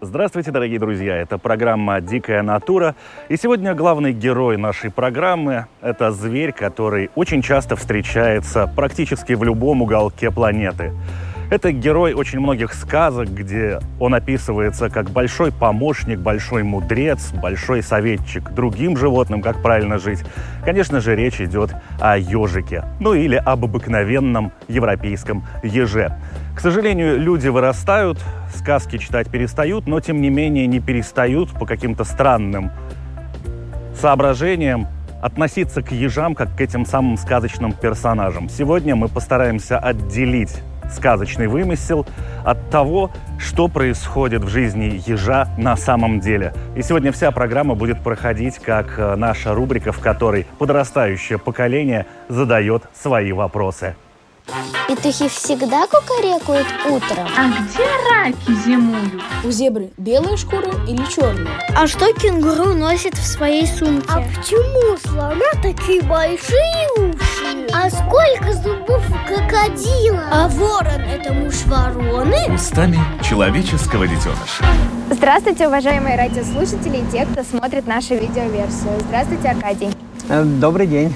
Здравствуйте, дорогие друзья! Это программа «Дикая натура». И сегодня главный герой нашей программы – это зверь, который очень часто встречается практически в любом уголке планеты – это герой очень многих сказок, где он описывается как большой помощник, большой мудрец, большой советчик другим животным, как правильно жить. Конечно же, речь идет о ежике, ну или об обыкновенном европейском еже. К сожалению, люди вырастают, сказки читать перестают, но тем не менее не перестают по каким-то странным соображениям относиться к ежам как к этим самым сказочным персонажам. Сегодня мы постараемся отделить сказочный вымысел от того, что происходит в жизни ежа на самом деле. И сегодня вся программа будет проходить как э, наша рубрика, в которой подрастающее поколение задает свои вопросы. Петухи всегда кукарекают утром. А где раки зимуют? У зебры белая шкура или черная? А что кенгуру носит в своей сумке? А почему слона такие большие уши? А сколько зубов у крокодила? А ворон – это муж вороны? Устами человеческого детеныша. Здравствуйте, уважаемые радиослушатели и те, кто смотрит нашу видеоверсию. Здравствуйте, Аркадий. Э, добрый день.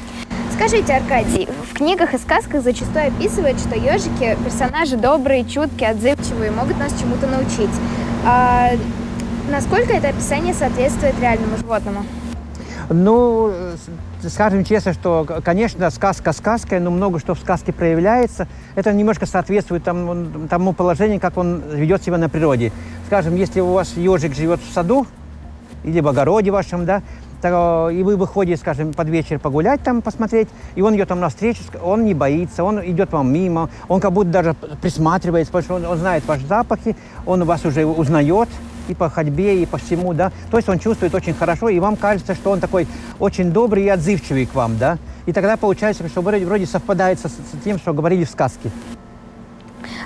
Скажите, Аркадий, в книгах и сказках зачастую описывают, что ежики – персонажи добрые, чуткие, отзывчивые, могут нас чему-то научить. А насколько это описание соответствует реальному животному? Ну, скажем честно, что, конечно, сказка сказкой, но много что в сказке проявляется. Это немножко соответствует тому, тому положению, как он ведет себя на природе. Скажем, если у вас ежик живет в саду или в огороде вашем, да, и вы выходите, скажем, под вечер погулять там, посмотреть, и он идет там навстречу, он не боится, он идет вам мимо, он как будто даже присматривается, потому что он, он знает ваши запахи, он вас уже узнает и по ходьбе, и по всему, да. То есть он чувствует очень хорошо, и вам кажется, что он такой очень добрый и отзывчивый к вам, да. И тогда получается, что вроде, вроде совпадает со, с тем, что говорили в сказке.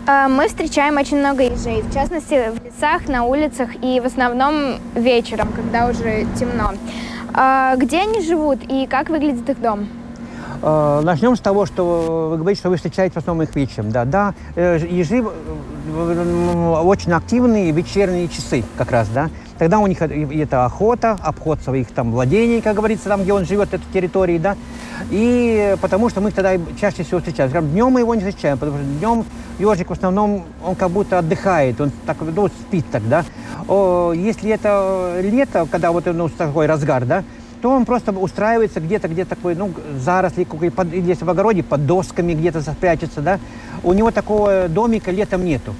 А, мы встречаем очень много ежей, в частности, в лесах, на улицах и в основном вечером, когда уже темно. А где они живут и как выглядит их дом? А, начнем с того, что вы говорите, что вы встречаете в основном их вечером. Да, да, э, ежи э, очень активные вечерние часы как раз, да. Тогда у них это охота, обход своих там владений, как говорится, там, где он живет, этой территории, да. И потому что мы тогда чаще всего встречаем. Скажем, днем мы его не встречаем, потому что днем ежик в основном, он как будто отдыхает, он так, ну, спит тогда. О, если это лето, когда вот ну, такой разгар, да, то он просто устраивается где-то, где такой, ну, заросли, под, если в огороде, под досками где-то спрячется, да. У него такого домика летом нету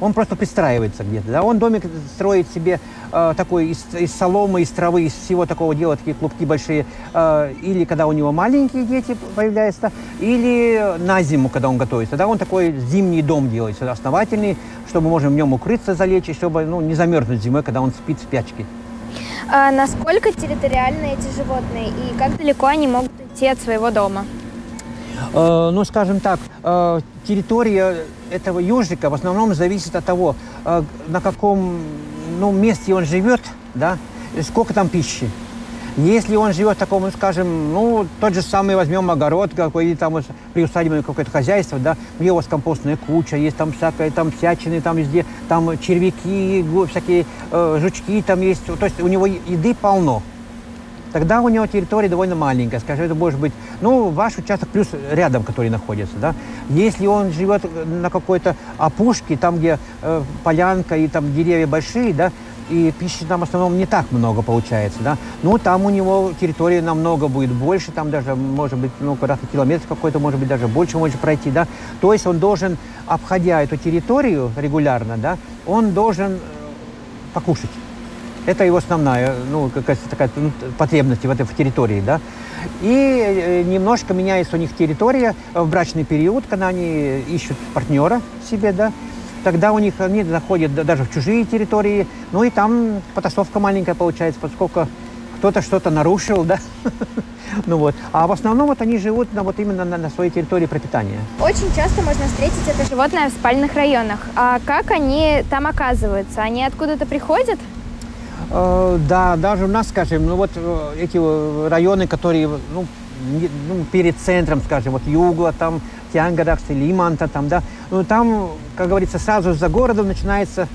он просто пристраивается где-то. Да? Он домик строит себе э, такой из, из соломы, из травы, из всего такого делает такие клубки большие. Э, или когда у него маленькие дети появляются, или на зиму, когда он готовится. Тогда он такой зимний дом делает, основательный, чтобы можно в нем укрыться, залечь, чтобы ну, не замерзнуть зимой, когда он спит в спячке. А насколько территориальны эти животные и как далеко они могут идти от своего дома? Э, ну, скажем так, э, территория этого ежика в основном зависит от того, э, на каком ну, месте он живет, да, сколько там пищи. Если он живет в таком, ну, скажем, ну, тот же самый возьмем огород какой, или там приусадебное какое-то хозяйство, да, где у вас компостная куча, есть там всякое, там всячины, там везде, там червяки, всякие э, жучки там есть, то есть у него еды полно тогда у него территория довольно маленькая. Скажем, это может быть, ну, ваш участок плюс рядом, который находится, да. Если он живет на какой-то опушке, там, где э, полянка и там деревья большие, да, и пищи там в основном не так много получается, да. Ну, там у него территория намного будет больше, там даже, может быть, ну, квадратный километр какой-то, может быть, даже больше может пройти, да. То есть он должен, обходя эту территорию регулярно, да, он должен э, покушать. Это его основная ну, какая-то такая ну, потребность в этой в территории. Да? И э, немножко меняется у них территория в брачный период, когда они ищут партнера себе, да, тогда у них они заходят даже в чужие территории, ну и там потасовка маленькая получается, поскольку кто-то что-то нарушил, да. ну вот. А в основном вот они живут на, вот именно на, на своей территории пропитания. Очень часто можно встретить это животное в спальных районах. А как они там оказываются? Они откуда-то приходят? Э, да, даже у нас, скажем, ну вот э, эти э, районы, которые ну, ну, перед центром, скажем, вот Югла, там, Тянгадакс или Иманта, там, да, ну там, как говорится, сразу за городом начинается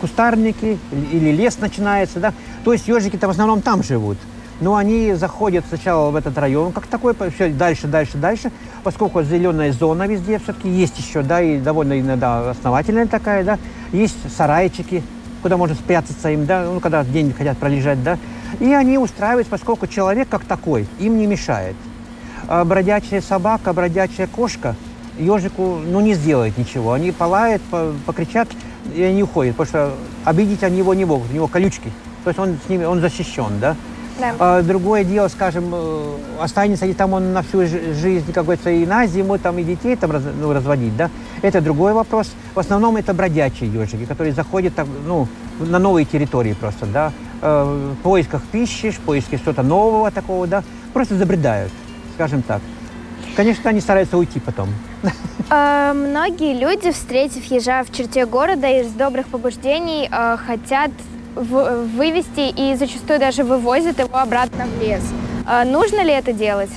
кустарники или лес начинается, да, то есть ежики-то в основном там живут. Но они заходят сначала в этот район, как такой, все дальше, дальше, дальше, поскольку зеленая зона везде все-таки есть еще, да, и довольно иногда основательная такая, да, есть сарайчики, куда можно спрятаться им, да, ну, когда день хотят пролежать, да, и они устраиваются, поскольку человек как такой им не мешает. А бродячая собака, бродячая кошка ежику, ну, не сделает ничего. Они полают, покричат, и они уходят, потому что обидеть они его не могут, у него колючки. То есть он с ними, он защищен, да? Да. А, другое дело, скажем, э, останется ли там он на всю жизнь, как говорится, и на зиму, там, и детей там раз, ну, разводить, да? Это другой вопрос. В основном это бродячие ежики, которые заходят там, ну, на новые территории просто, да? Э, в поисках пищи, в поиске что-то нового такого, да? Просто забредают, скажем так. Конечно, они стараются уйти потом. Э, многие люди, встретив ежа в черте города из добрых побуждений, э, хотят вывести и зачастую даже вывозят его обратно в лес. А нужно ли это делать?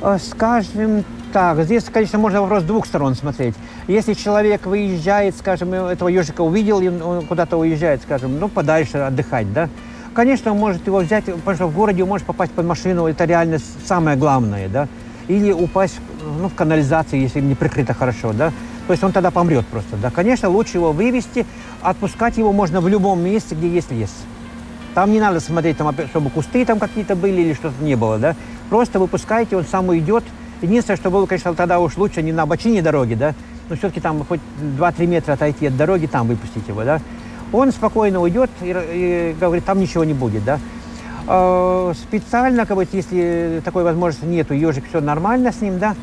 Э, скажем так, здесь, конечно, можно вопрос с двух сторон смотреть. Если человек выезжает, скажем, этого ежика увидел, и он куда-то уезжает, скажем, ну, подальше отдыхать, да, конечно, он может его взять, потому что в городе может попасть под машину, это реально самое главное, да, или упасть ну, в канализацию, если не прикрыто хорошо, да, то есть он тогда помрет просто. Да? Конечно, лучше его вывести, отпускать его можно в любом месте, где есть лес. Там не надо смотреть, там, чтобы кусты там какие-то были или что-то не было. Да? Просто выпускайте, он сам уйдет. Единственное, что было, конечно, тогда уж лучше не на обочине дороги, да, но все-таки там хоть 2-3 метра отойти от дороги, там выпустить его, да. Он спокойно уйдет и, и говорит, там ничего не будет, да. Э, специально, как бы, если такой возможности нету, ежик, все нормально с ним, да,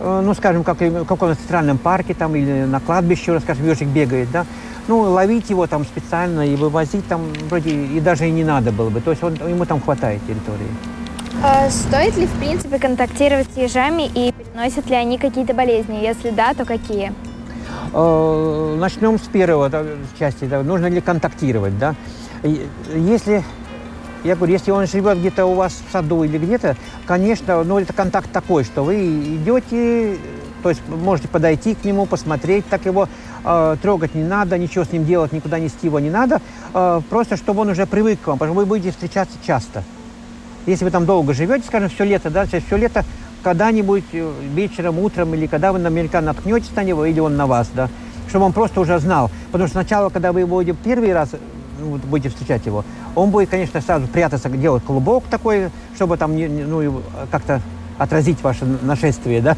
Э, ну, скажем, как в каком-то центральном парке там или на кладбище, скажем, ежик бегает, да, ну, ловить его там специально и вывозить там вроде и даже и не надо было бы. То есть он, ему там хватает территории. А стоит ли, в принципе, контактировать с ежами и переносят ли они какие-то болезни? Если да, то какие? Э, начнем с первого части. Да, нужно ли контактировать, да? Если я говорю, если он живет где-то у вас в саду или где-то, конечно, ну, это контакт такой, что вы идете, то есть можете подойти к нему, посмотреть, так его э, трогать не надо, ничего с ним делать, никуда нести его не надо, э, просто чтобы он уже привык к вам, потому что вы будете встречаться часто. Если вы там долго живете, скажем, все лето, да, все лето, когда-нибудь э, вечером, утром или когда вы наверняка наткнетесь на него, или он на вас, да, чтобы он просто уже знал. Потому что сначала, когда вы его первый раз ну, будете встречать его, он будет, конечно, сразу прятаться, делать клубок такой, чтобы там ну, как-то отразить ваше нашествие, да.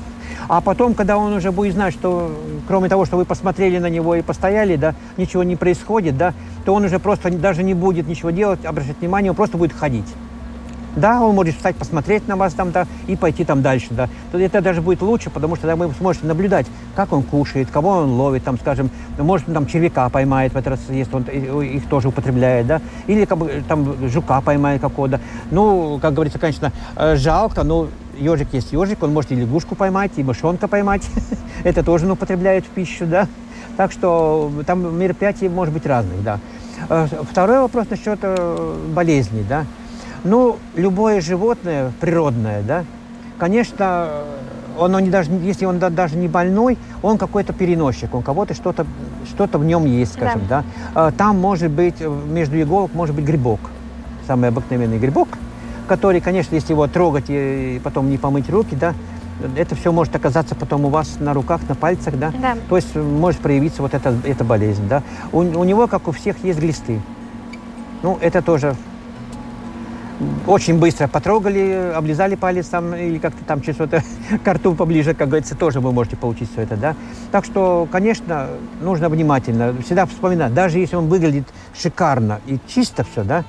А потом, когда он уже будет знать, что кроме того, что вы посмотрели на него и постояли, да, ничего не происходит, да, то он уже просто даже не будет ничего делать, обращать внимание, он просто будет ходить. Да, он может встать, посмотреть на вас там, да, и пойти там дальше, да. То это даже будет лучше, потому что тогда вы сможете наблюдать, как он кушает, кого он ловит, там, скажем, может, он там червяка поймает в этот раз, если он их тоже употребляет, да, или как бы, там жука поймает какого-то. Ну, как говорится, конечно, э, жалко, но ежик есть ежик, он может и лягушку поймать, и мышонка поймать. это тоже он употребляет в пищу, да. Так что там мероприятий может быть разных, да. Э, второй вопрос насчет э, болезней, да. Ну, любое животное природное, да, конечно, он, он не даже, если он даже не больной, он какой-то переносчик, он кого-то что-то что в нем есть, скажем, да. да. Там может быть, между иголок может быть грибок, самый обыкновенный грибок, который, конечно, если его трогать и потом не помыть руки, да, это все может оказаться потом у вас на руках, на пальцах, да? Да. То есть может проявиться вот эта, эта болезнь, да? У, у него, как у всех, есть глисты. Ну, это тоже очень быстро потрогали, облизали палец там или как-то там что-то к рту поближе, как говорится, тоже вы можете получить все это, да. Так что, конечно, нужно внимательно, всегда вспоминать, даже если он выглядит шикарно и чисто все, да,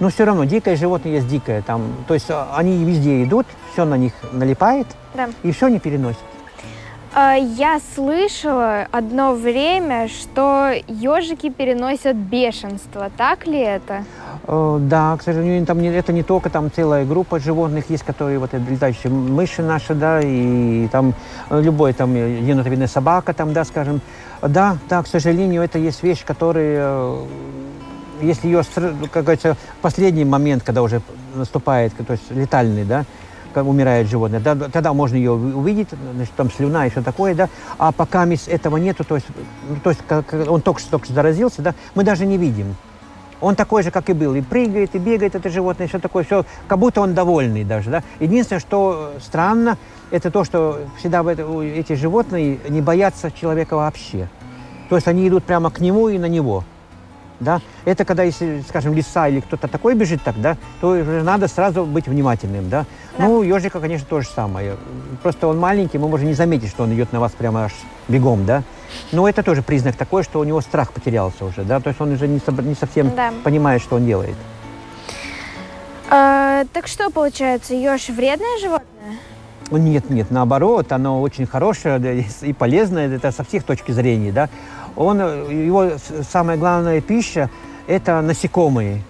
но все равно дикое животное есть дикое, там, то есть они везде идут, все на них налипает, да. и все не переносят. А, я слышала одно время, что ежики переносят бешенство. Так ли это? Э, да, к сожалению, там не, это не только там целая группа животных есть, которые вот летающие мыши наши, да, и там любой там енотовидная собака, там, да, скажем. Да, да, к сожалению, это есть вещь, которая, э, если ее, как говорится, последний момент, когда уже наступает, то есть летальный, да, умирает животное, да, тогда можно ее увидеть, значит, там слюна и все такое, да, а пока этого нету, то есть, ну, то есть как он только что, только что заразился, да, мы даже не видим. Он такой же, как и был, и прыгает, и бегает это животное, все такое, все, как будто он довольный даже, да. Единственное, что странно, это то, что всегда эти животные не боятся человека вообще. То есть они идут прямо к нему и на него. Да? Это когда, если, скажем, лиса или кто-то такой бежит тогда, то надо сразу быть внимательным. Да? Да. Ну, ежика, конечно, то же самое. Просто он маленький, мы можем не заметить, что он идет на вас прямо аж бегом, да? Но это тоже признак такой, что у него страх потерялся уже, да? То есть он уже не, не совсем да. понимает, что он делает. А, так что получается, еж вредное животное? Нет, нет, наоборот, оно очень хорошее и полезное, это со всех точки зрения, да. Он, его самая главная пища – это насекомые.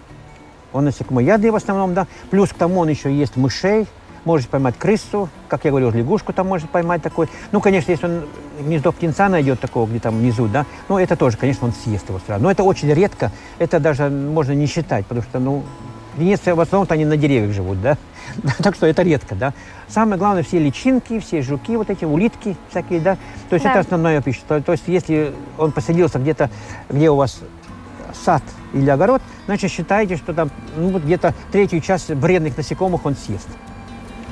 Он насекомоядный в основном, да. Плюс к тому он еще ест мышей, может поймать крысу, как я говорил, лягушку там может поймать такой. Ну, конечно, если он гнездо птенца найдет такого где-то внизу, да, ну, это тоже, конечно, он съест его сразу. Но это очень редко, это даже можно не считать, потому что, ну, Венеция в основном-то они на деревьях живут, да? так что это редко, да. Самое главное, все личинки, все жуки, вот эти улитки всякие, да. То есть да. это основная пища. То, то есть если он поселился где-то, где у вас сад или огород, значит считайте, что там ну, вот где-то третью часть вредных насекомых он съест.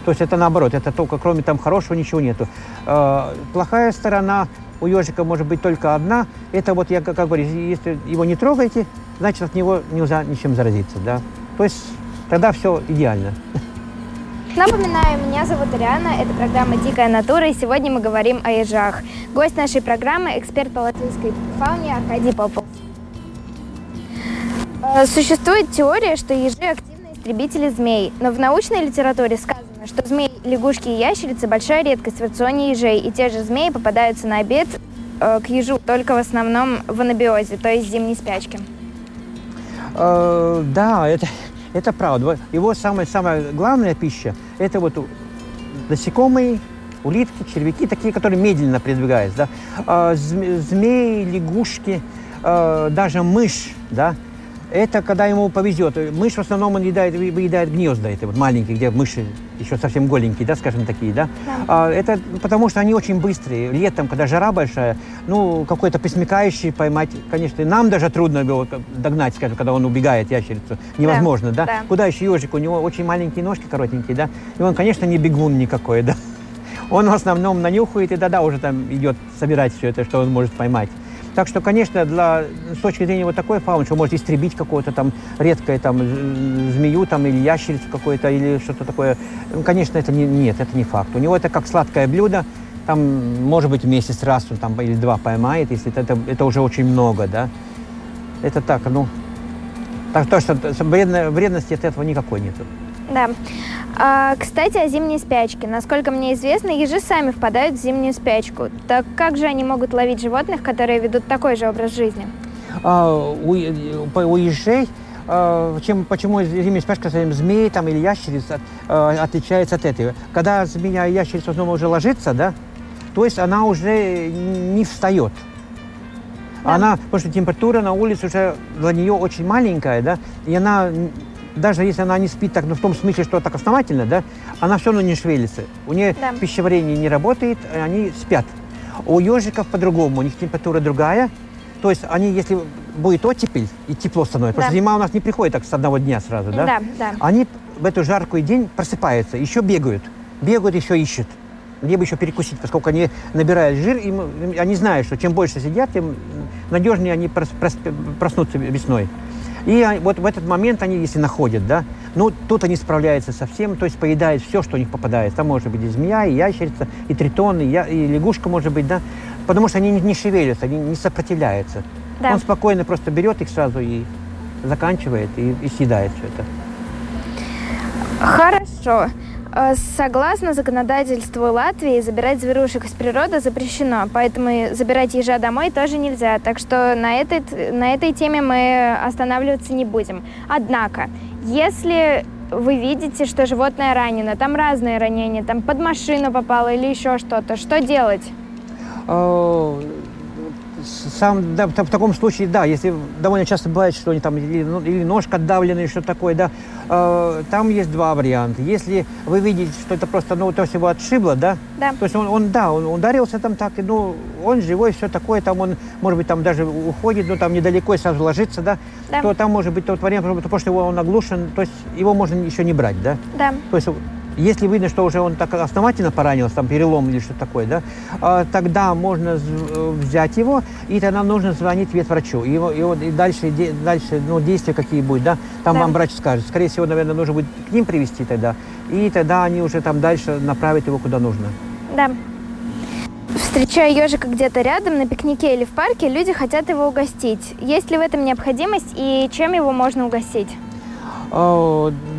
То есть это наоборот, это только кроме там хорошего ничего нету. Э, плохая сторона у ежика может быть только одна. Это вот я как говорю, если его не трогаете, значит от него нельзя ничем заразиться, да. То есть тогда все идеально. Напоминаю, меня зовут Ариана, это программа «Дикая натура», и сегодня мы говорим о ежах. Гость нашей программы – эксперт по латинской фауне Аркадий Попов. Э, существует теория, что ежи – активные истребители змей, но в научной литературе сказано, что змеи, лягушки и ящерицы – большая редкость в рационе ежей, и те же змеи попадаются на обед э, к ежу только в основном в анабиозе, то есть зимней спячке. Э, да, это, это правда. Его самая-самая главная пища – это вот насекомые, улитки, червяки, такие, которые медленно передвигаются. Да? Э, змеи, лягушки, э, даже мышь, да, это когда ему повезет. Мышь в основном он едает, выедает гнезда, это вот маленькие, где мыши еще совсем голенькие, да, скажем такие, да. да. А, это потому что они очень быстрые. Летом, когда жара большая, ну, какой-то присмыкающий поймать, конечно, нам даже трудно его догнать, скажем, когда он убегает, ящерицу. Невозможно, да. да? да. Куда еще ежик? У него очень маленькие ножки коротенькие, да. И он, конечно, не бегун никакой, да. Он в основном нанюхает и да-да уже там идет собирать все это, что он может поймать. Так что, конечно, для, с точки зрения вот такой фауны, что может истребить какое-то там редкое там змею там, или ящерицу какое-то, или что-то такое, ну, конечно, это не, нет, это не факт. У него это как сладкое блюдо, там, может быть, месяц раз он там или два поймает, если это, это, это уже очень много, да. Это так, ну, так то, что вредности от этого никакой нет. Да. А, кстати, о зимней спячке. Насколько мне известно, ежи сами впадают в зимнюю спячку. Так как же они могут ловить животных, которые ведут такой же образ жизни? А, у, у ежей а, чем, почему зимняя спячка с змеи там, или ящериц от, а, отличается от этого? Когда змея и ящерица снова уже ложится, да, то есть она уже не встает. Да. Она, потому что температура на улице уже для нее очень маленькая, да, и она даже если она не спит так, ну, в том смысле, что так основательно, да, она все равно не шевелится. У нее да. пищеварение не работает, они спят. У ежиков по-другому, у них температура другая. То есть они, если будет оттепель и тепло становится, да. потому что зима у нас не приходит так с одного дня сразу, да? Да, да. Они в эту жаркую день просыпаются, еще бегают. Бегают, еще ищут. Где бы еще перекусить, поскольку они набирают жир, и они знают, что чем больше сидят, тем надежнее они прос, прос, проснутся весной. И вот в этот момент они, если находят, да, ну, тут они справляются со всем, то есть поедают все, что у них попадает. Там может быть и змея, и ящерица, и тритон, и, я, и лягушка может быть, да, потому что они не, не шевелятся, они не сопротивляются. Да. Он спокойно просто берет их сразу и заканчивает, и, и съедает все это. Хорошо. Э, согласно законодательству Латвии, забирать зверушек из природы запрещено, поэтому забирать ежа домой тоже нельзя. Так что на этой, на этой теме мы останавливаться не будем. Однако, если вы видите, что животное ранено, там разные ранения, там под машину попало или еще что-то, что делать? Э, сам, да, в таком случае, да, если довольно часто бывает, что они там или, ну, или ножка отдавленная, что такое, да, там есть два варианта. Если вы видите, что это просто, ну, то есть его отшибло, да, да. то есть он, он да, он ударился там так, ну, он живой, все такое, там он, может быть, там даже уходит, ну, там недалеко и сразу ложится, да, да. то там может быть тот вариант, потому что его он оглушен, то есть его можно еще не брать, да. Да. То есть если видно, что уже он так основательно поранился, там перелом или что-то такое, да, а, тогда можно взять его, и тогда нужно звонить ветврачу. И, его, и, вот, и дальше, дальше ну, действия какие будут, да, там да. вам врач скажет. Скорее всего, наверное, нужно будет к ним привести тогда, и тогда они уже там дальше направят его куда нужно. Да. Встречая ежика где-то рядом, на пикнике или в парке, люди хотят его угостить. Есть ли в этом необходимость и чем его можно угостить?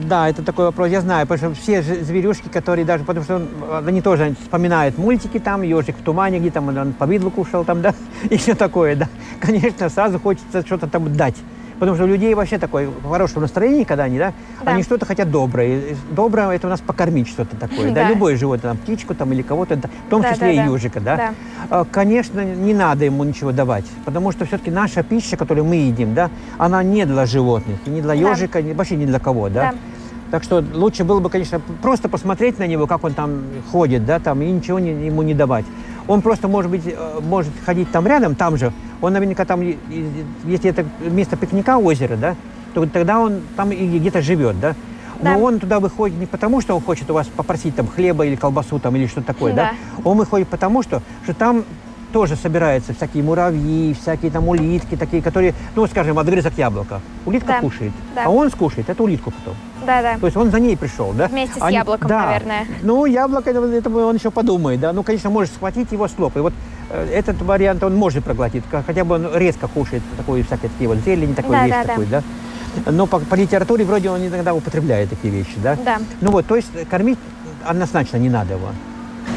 Да, это такой вопрос, я знаю, потому что все зверюшки, которые даже, потому что он, они тоже вспоминают мультики там, ежик в тумане, где там он по видлу кушал там, да, и все такое, да. Конечно, сразу хочется что-то там дать. Потому что у людей вообще такое хорошее настроение, когда они, да, да. они что-то хотят доброе. Доброе это у нас покормить что-то такое, да, да любое животное, там, птичку там или кого-то, в том да, числе да, и ежика, да. да. А, конечно, не надо ему ничего давать, потому что все-таки наша пища, которую мы едим, да, она не для животных, не для ежика, да. вообще не для кого, да. да. Так что лучше было бы, конечно, просто посмотреть на него, как он там ходит, да, там, и ничего не, ему не давать. Он просто, может быть, э, может ходить там рядом, там же. Он наверняка там, если это место пикника, озеро, да, то тогда он там и где-то живет, да. Но да. он туда выходит не потому, что он хочет у вас попросить там хлеба или колбасу там или что-то такое, да. да. Он выходит потому, что, что там тоже собираются всякие муравьи, всякие там улитки такие, которые, ну, скажем, отгрызок яблока. Улитка да. кушает, да. а он скушает эту улитку потом. Да, да. То есть он за ней пришел, да? Вместе с Они, яблоком, да. наверное. Ну, яблоко, это он еще подумает, да. Ну, конечно, может схватить его с лоб. И вот э, этот вариант он может проглотить, хотя бы он резко кушает такой всякие такие вот зелень, такой да, вещь да, такой, да. да. Но по, по литературе вроде он иногда употребляет такие вещи, да? Да. Ну вот, то есть кормить однозначно не надо его.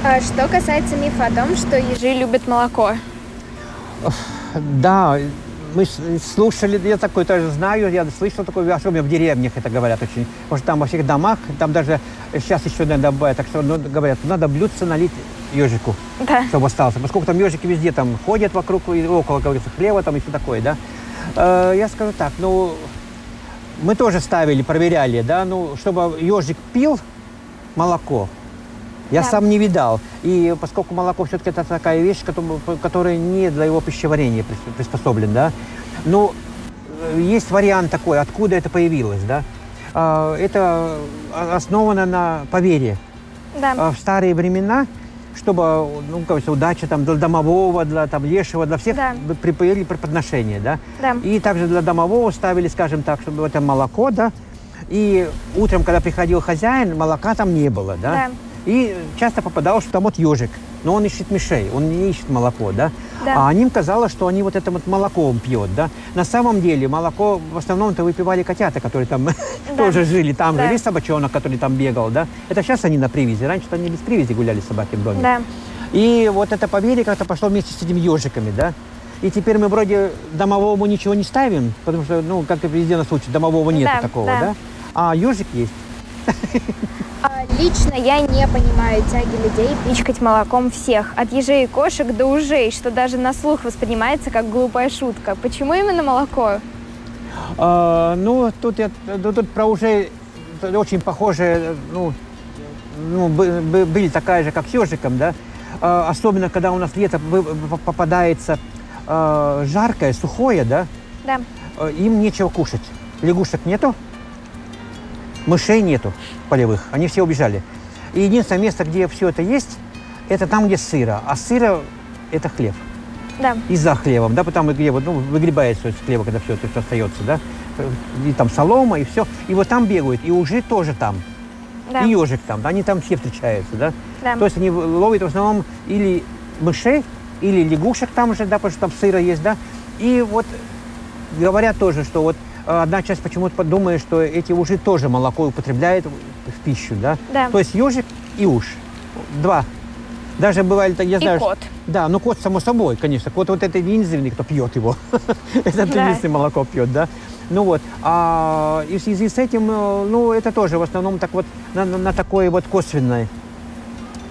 А что касается мифа о том, что ежи любят молоко, да, мы слушали, я такой тоже знаю, я слышал такое, особенно в деревнях это говорят очень. Потому что там во всех домах, там даже сейчас еще надо так что ну, говорят, надо блюдце налить ежику, да. чтобы остался. Поскольку там ежики везде там ходят вокруг и около, говорится, хлева там и все такое, да. Э, я скажу так, ну, мы тоже ставили, проверяли, да, ну, чтобы ежик пил молоко, я да. сам не видал. И поскольку молоко все-таки это такая вещь, которая не для его пищеварения приспособлена, да. Ну, э, есть вариант такой, откуда это появилось, да. А, это основано на поверье. Да. А, в старые времена, чтобы, ну, как удача там для домового, для там лешего, для всех да. припоели преподношения, да. да. И также для домового ставили, скажем так, чтобы это молоко, да. И утром, когда приходил хозяин, молока там не было, да. да. И часто попадалось, что там вот ежик, но он ищет мишей, он не ищет молоко, да? да. А им казалось, что они вот это вот молоко он пьет, да? На самом деле молоко в основном-то выпивали котята, которые там да. тоже жили, там да. жили собачонок, который там бегал, да? Это сейчас они на привязи, раньше они без привязи гуляли собаки в доме. Да. И вот это поверье как-то пошло вместе с этими ежиками, да? И теперь мы вроде домовому ничего не ставим, потому что, ну, как и везде на случай, домового нет да, такого, да? да? А ежик есть. А, лично я не понимаю тяги людей пичкать молоком всех, от ежей и кошек до ужей, что даже на слух воспринимается как глупая шутка. Почему именно молоко? А, ну, тут, я, тут про ужей очень похожие, ну, ну, были такая же, как с ежиком, да. А, особенно, когда у нас лето попадается а, жаркое, сухое, да. Да. А, им нечего кушать. Лягушек нету, мышей нету полевых, они все убежали. И единственное место, где все это есть, это там, где сыро. А сыро – это хлеб. Да. И за хлебом, да, потому где вот, ну, выгребается с хлеба, когда все все остается, да. И там солома, и все. И вот там бегают, и ужи тоже там. Да. И ежик там, они там все встречаются, да. да. То есть они ловят в основном или мышей, или лягушек там же, да, потому что там сыро есть, да. И вот говорят тоже, что вот одна часть почему-то думает, что эти ужи тоже молоко употребляют в пищу, да? Да. То есть ежик и уж. Два. Даже бывали, я И знаю... кот. Да, ну кот само собой, конечно. Кот вот это единственный, кто пьет его. Это Да. единственное молоко пьет, да. Ну вот, а и в связи с этим, э, ну это тоже в основном так вот на, на- такой вот косвенной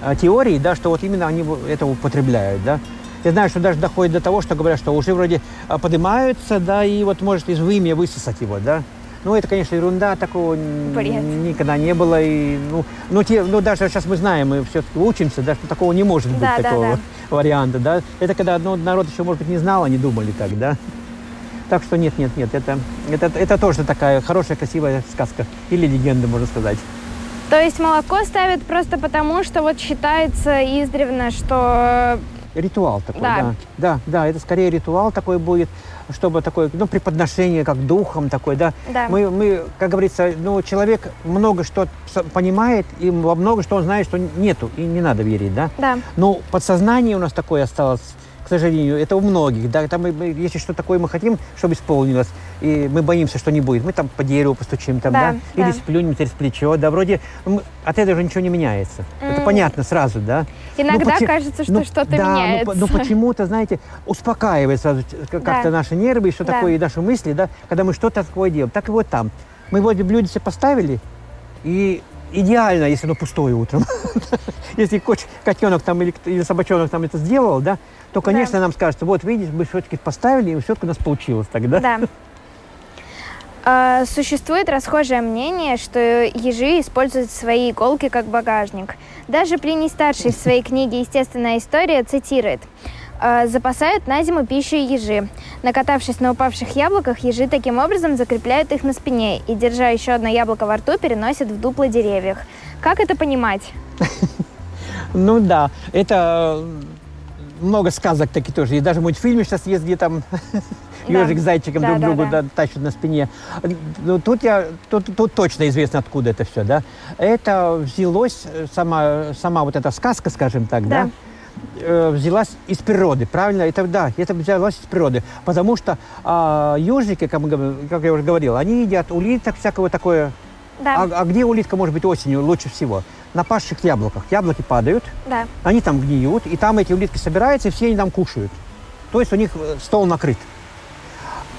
а, теории, да, что вот именно они это употребляют, да. Я знаю, что даже доходит до того, что говорят, что уже вроде а, поднимаются, да, и вот может из вымя высосать его, да. Ну, это, конечно, ерунда, такого Бред. никогда не было. И, ну, ну, те, ну, даже сейчас мы знаем, мы все-таки учимся, да, что такого не может быть, Да, да, такого да. варианта, да. Это когда ну, народ еще, может быть, не знал, они думали так, да. Так что нет, нет, нет, это, это, это тоже такая хорошая, красивая сказка. Или легенда, можно сказать. То есть молоко ставят просто потому, что вот считается издревно, что Ритуал такой, Да. да. Да, да, это скорее ритуал такой будет, чтобы такое, ну, преподношение как духом такой, да. Да. Мы, мы, как говорится, ну, человек много что понимает, и во много что он знает, что нету, и не надо верить, да. да. Но подсознание у нас такое осталось, к сожалению, это у многих, да, там, если что такое мы хотим, чтобы исполнилось, и мы боимся, что не будет, мы там по дереву постучим, там, Да, да, да. или сплюнем через плечо, да, вроде от этого же ничего не меняется. Это М. понятно сразу, да. Иногда почи- кажется, что ну, что-то да, ну, меняется. по- Ну, почему-то, знаете, успокаивает сразу ч- как- Да. как-то наши нервы, и что Да. такое, и наши мысли, да, когда мы что-то такое делаем. Так и вот там. Мы вроде блюдце поставили, и идеально, если оно пустое утром. Если котенок там или собачонок там это сделал, да, то, конечно, нам скажется, вот видишь, мы все-таки поставили, и все-таки у нас получилось тогда. Да. А, Существует расхожее мнение, что ежи используют свои иголки как багажник. Даже Плиний старший в своей книге «Естественная история» цитирует «А, «Запасают на зиму пищу ежи. Накатавшись на упавших яблоках, ежи таким образом закрепляют их на спине и, держа еще одно яблоко во рту, переносят в дупло деревьях». Как это понимать? Ну да, это много сказок таких тоже. И даже мультфильмы сейчас есть, где там. ежик с зайчиком друг другу тащат на спине. Ну, тут, я, тут, тут точно известно, откуда это все, да. Это взялось, э, сама, сама вот эта сказка, скажем так, да, Да. э, взялась из природы, правильно? Это, да, это взялось из природы. Потому что а, ежики, как, мы как я уже говорил, они едят улиток, всякого такое. Да, А, а где улитка может быть осенью лучше всего? На пасших яблоках. Яблоки падают, да, они там гниют, и там эти улитки собираются, и все они там кушают. То есть у них э, стол накрыт.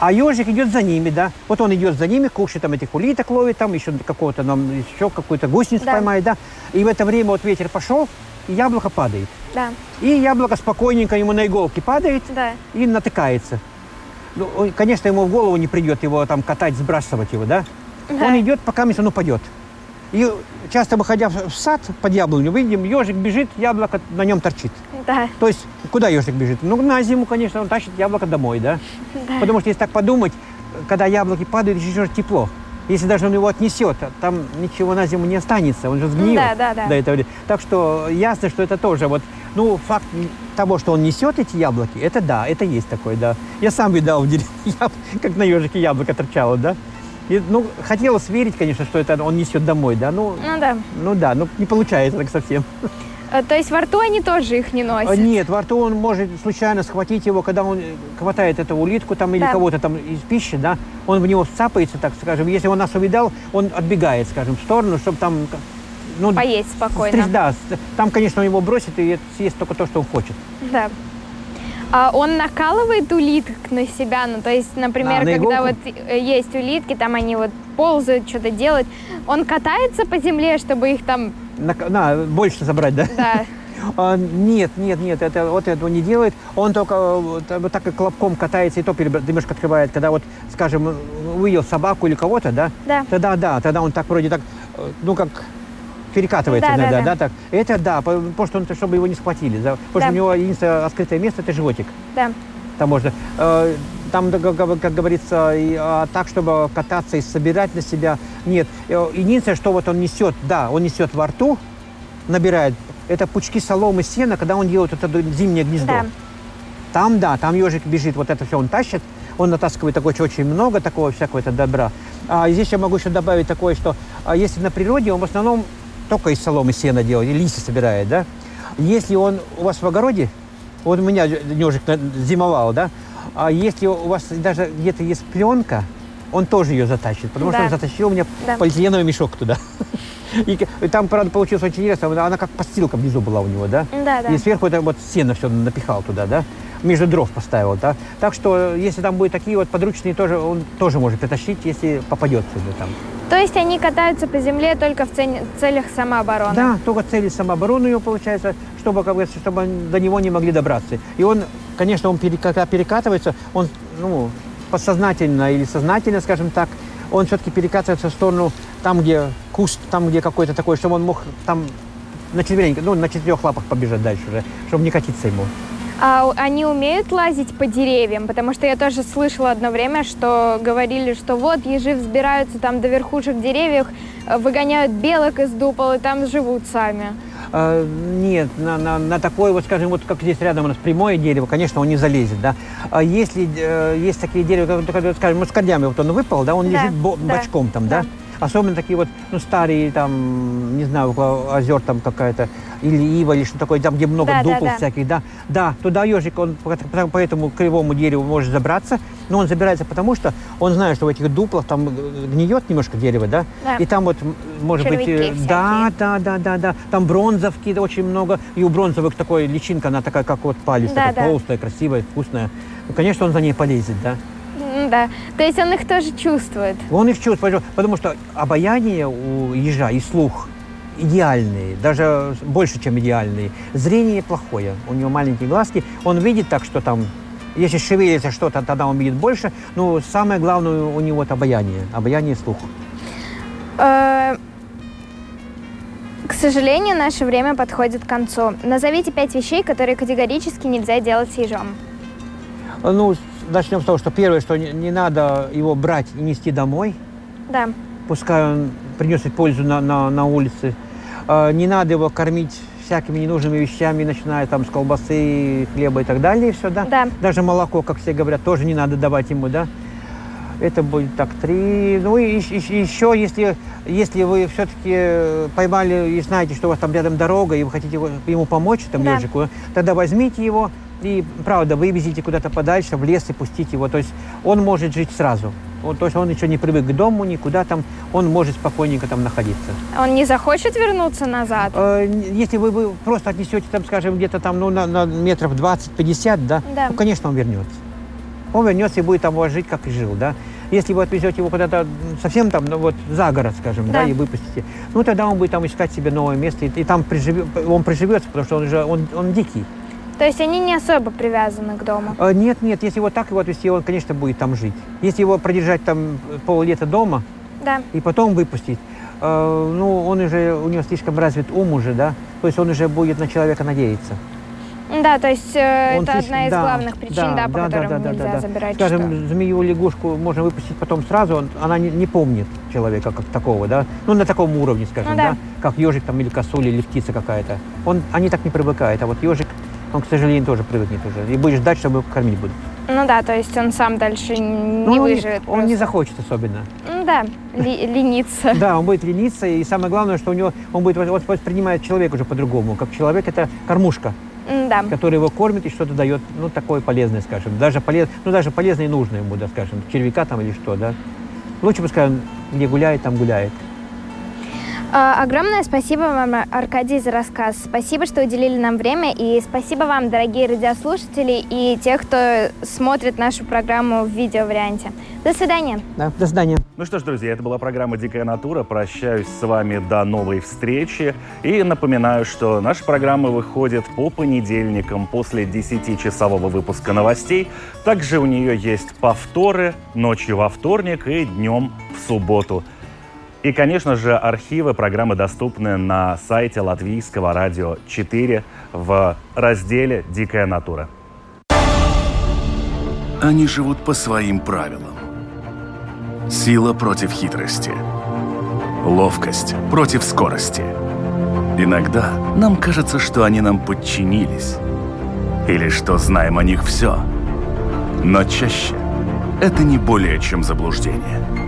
А ежик идет за ними, да. Вот он идет за ними, кушает там этих улиток, ловит там, еще какого-то нам, еще какую-то гусеницу Да. поймает, да. И в это время вот ветер пошел, и яблоко падает. да, И яблоко спокойненько ему на иголке падает да. и натыкается. Ну, он, конечно, ему в голову не придет его там катать, сбрасывать его, да? Да. Он идет, пока он упадет. И часто, выходя в сад под яблоню, видим, ежик бежит, яблоко на нем торчит. Да, То есть, куда ежик бежит? Ну, на зиму, конечно, он тащит яблоко домой, да? да. Потому что, если так подумать, когда яблоки падают, еще же тепло. Если даже он его отнесет, а там ничего на зиму не останется, он же сгниет Да, да, да. до этого. времени. Так что ясно, что это тоже вот, ну, факт того, что он несет эти яблоки, это да, это есть такой, да. Я сам видал в деревне, как на ежике яблоко торчало, да. И, ну, хотелось верить, конечно, что это он несет домой, да, ну, Ну да. ну да, ну не получается так совсем. Э, То есть во рту они тоже их не А, носят? Нет, во рту он может случайно схватить его, когда он э, хватает эту улитку там или Да. кого-то там из пищи, да, он в него цапается, так скажем. Если он нас увидал, он отбегает, скажем, в сторону, чтобы там, ну, Поесть спокойно. стрес- да, там, конечно, он его бросит и съест только то, что он хочет. Да. А он накалывает улиток на себя, ну то есть, например, А, на когда иголку? вот э, есть улитки, там они вот ползают, что-то делают, он катается по земле, чтобы их там, На, на, больше забрать, да? да, А, нет, нет, нет, это, вот этого не делает. Он только э, вот, э, вот так и клопком катается, и то немножко открывает, когда вот, скажем, увидел собаку или кого-то, да? Да. Тогда да, тогда он так вроде так, ну как перекатывается Да, да, иногда, да. да, так. Это да, по- потому что он, чтобы его не схватили. да. Потому что Да. у него единственное открытое место это животик. да, Там можно. э, Там, да, как говорится, и, а, так, чтобы кататься и собирать на себя. Нет. Э, Единственное, что вот он несет, да, он несет во рту, набирает, это пучки соломы, сена, когда он делает это зимнее гнездо. Да. Там, да, там ежик бежит, вот это все он тащит, он натаскивает такое очень много такого всякого это добра. А здесь я могу еще добавить такое, что а, если на природе, он в основном только из соломы сена делает, и листья собирает, да. Если он у вас в огороде, вот у меня ежик на- зимовал, да, а если у вас даже где-то есть пленка, он тоже ее затащит, потому Да. что он затащил мне Да. полиэтиленовый мешок туда. И там, правда, получилось очень интересно, она как постилка внизу была у него, да? Да, да. И сверху это вот сено все напихал туда, да? Между дров поставил, да? Так что, если там будут такие вот подручные, тоже, он тоже может притащить, если попадет сюда там. То есть они катаются по земле только в целях самообороны? Да, только цели самообороны ее получается, чтобы, как говорится, чтобы до него не могли добраться. И он, конечно, он когда перекатывается, он, ну, подсознательно или сознательно, скажем так, он все-таки перекатывается в сторону там, где куст, там, где какой-то такой, чтобы он мог там на четвереньках, ну, на четырех лапах побежать дальше уже, чтобы не катиться ему. А они умеют лазить по деревьям? Потому что я тоже слышала одно время, что говорили, что вот ежи взбираются там до верхушек деревьев, э, выгоняют белок из дупол и там живут сами. А, нет, на, на, на такое, вот скажем, вот как здесь рядом у нас прямое дерево, конечно, он не залезет, да. А если э, есть такие дерева, как, скажем, мускардями, вот он выпал, да, он Да, лежит бо- да, бочком там, да. да. Особенно такие вот, ну, старые, там, не знаю, около озер там какая-то, или ива, или что такое, там, где много Да, да, дупл да. всяких, да. Да, туда ежик, он по, по- этому кривому дереву может забраться, но он забирается потому, что он знает, что в этих дуплах там э, гниет немножко дерево, да, Да. и там вот, может быть, Червяки э, да, всякие. да, да, да, да. Там бронзовки очень много. И у бронзовых такой личинка, она такая, как вот палец, Да, такая да. толстая, красивая, вкусная. Ну, конечно, он за ней полезет, да. Да. То есть он их тоже чувствует. Он их чувствует, потому что обаяние у ежа и слух идеальные, даже больше, чем идеальные. Зрение плохое, у него маленькие глазки, он видит так, что там, если шевелится что-то, тогда он видит больше, но самое главное у него это обаяние, обаяние и слух. Э, К сожалению, наше время подходит к концу. Назовите пять вещей, которые категорически нельзя делать с ежом. Ну, начнем с того, что первое, что не, не надо его брать и нести домой, Да. пускай он принесет пользу на, на, на улице. А, Не надо его кормить всякими ненужными вещами, начиная там с колбасы, хлеба и так далее, все, да? Да. Даже молоко, как все говорят, тоже не надо давать ему, да? Это будет так три. Ну и, ещ- еще, если, если вы все-таки поймали и знаете, что у вас там рядом дорога, и вы хотите его- ему помочь, там, Да. ежику, тогда возьмите его и, правда, вывезите куда-то подальше, в лес и пустите его. То есть он может жить сразу. Он, то есть он еще не привык к дому, никуда там, он может спокойненько там находиться. Он не захочет вернуться назад? Э, Если вы, вы просто отнесете там, скажем, где-то там, ну, на, на метров 20-50, да, Да. ну, конечно, он вернется. Он вернется и будет там жить, как и жил, да. Если вы отвезете его куда-то совсем там, ну, вот за город, скажем, да, Да. и выпустите, ну, тогда он будет там искать себе новое место, и, и там приживе- он приживется, потому что он уже, он, он дикий. То есть они не особо привязаны к дому? Э, Нет, нет, если вот так его отвезти, он, конечно, будет там жить. Если его продержать там пол-лета дома, Да. и потом выпустить, э, ну, он уже, у него слишком развит ум уже, да, то есть он уже будет на человека надеяться. Да, то есть э, Он это слишком- одна из да, главных причин, да, по которым да, нельзя да, да. забирать Скажем, что. змею, лягушку можно выпустить потом сразу, он- она не, не помнит человека как такого, да, ну, на таком уровне, скажем, Ну да. да, как ежик там или косуля, или птица какая-то. Он, они так не привыкают, а вот ежик, он, к сожалению, тоже привыкнет уже, и будет ждать, чтобы его кормить будут. Ну да, то есть он сам дальше н- Ну, не он выживет. Он не захочет особенно. Ну да, ли- лениться. Да, он будет лениться, и самое главное, что у него, он будет вот воспринимать человека уже по-другому, как человек это кормушка. Да. который его кормит и что-то дает, ну, такое полезное, скажем. Даже, полез, ну, даже полезное и нужное ему, да, скажем, червяка там или что, да. Лучше пускай он где гуляет, там гуляет. А, Огромное спасибо вам, Аркадий, за рассказ. Спасибо, что уделили нам время. И спасибо вам, дорогие радиослушатели и те, кто смотрит нашу программу в видеоварианте. До свидания. Да, до свидания. Ну что ж, друзья, это была программа «Дикая натура». Прощаюсь с вами до новой встречи. И напоминаю, что наша программа выходит по понедельникам после 10-часового выпуска новостей. Также у нее есть повторы ночью во вторник и днем в субботу. И, конечно же, архивы программы доступны на сайте Латвийского радио 4 в разделе «Дикая натура». Они живут по своим правилам. Сила против хитрости. Ловкость против скорости. Иногда нам кажется, что они нам подчинились. Или что знаем о них все. Но чаще это не более чем заблуждение.